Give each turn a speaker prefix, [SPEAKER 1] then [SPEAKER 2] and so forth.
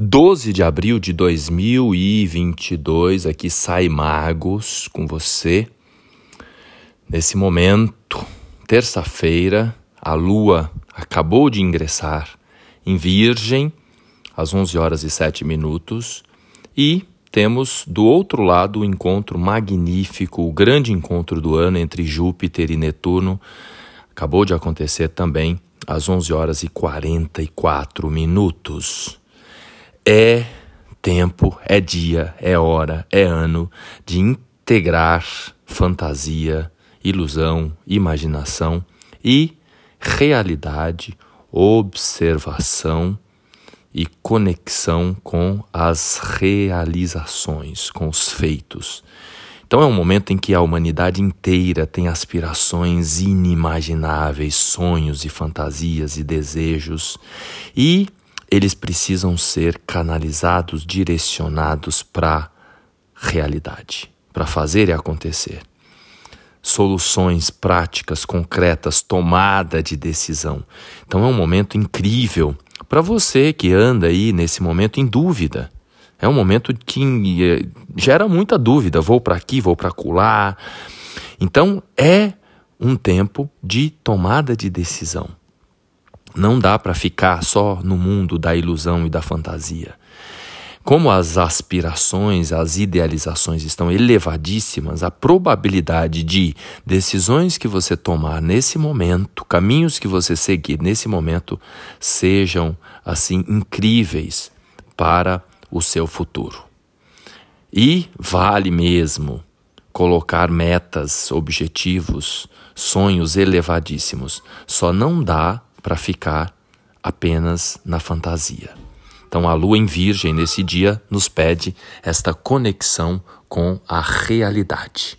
[SPEAKER 1] 12 de abril de 2022, aqui sai Magos com você. Nesse momento, terça-feira, a lua acabou de ingressar em Virgem, às 11 horas e 7 minutos, e temos do outro lado o encontro magnífico, o grande encontro do ano entre Júpiter e Netuno. Acabou de acontecer também às 11 horas e 44 minutos. É tempo, é dia, é hora, é ano de integrar fantasia, ilusão, imaginação e realidade, observação e conexão com as realizações, com os feitos. Então é um momento em que a humanidade inteira tem aspirações inimagináveis, sonhos e fantasias e desejos, e eles precisam ser canalizados, direcionados para realidade, para fazer e acontecer. Soluções práticas, concretas, tomada de decisão. Então é um momento incrível para você que anda aí nesse momento em dúvida. É um momento que eh, gera muita dúvida, vou para aqui, vou para acolá. Então é um tempo de tomada de decisão. Não dá para ficar só no mundo da ilusão e da fantasia. Como as aspirações, as idealizações estão elevadíssimas, a probabilidade de decisões que você tomar nesse momento, caminhos que você seguir nesse momento, sejam assim incríveis para o seu futuro. E vale mesmo colocar metas, objetivos, sonhos elevadíssimos. Só não dá para ficar apenas na fantasia. Então, a lua em Virgem nesse dia nos pede esta conexão com a realidade.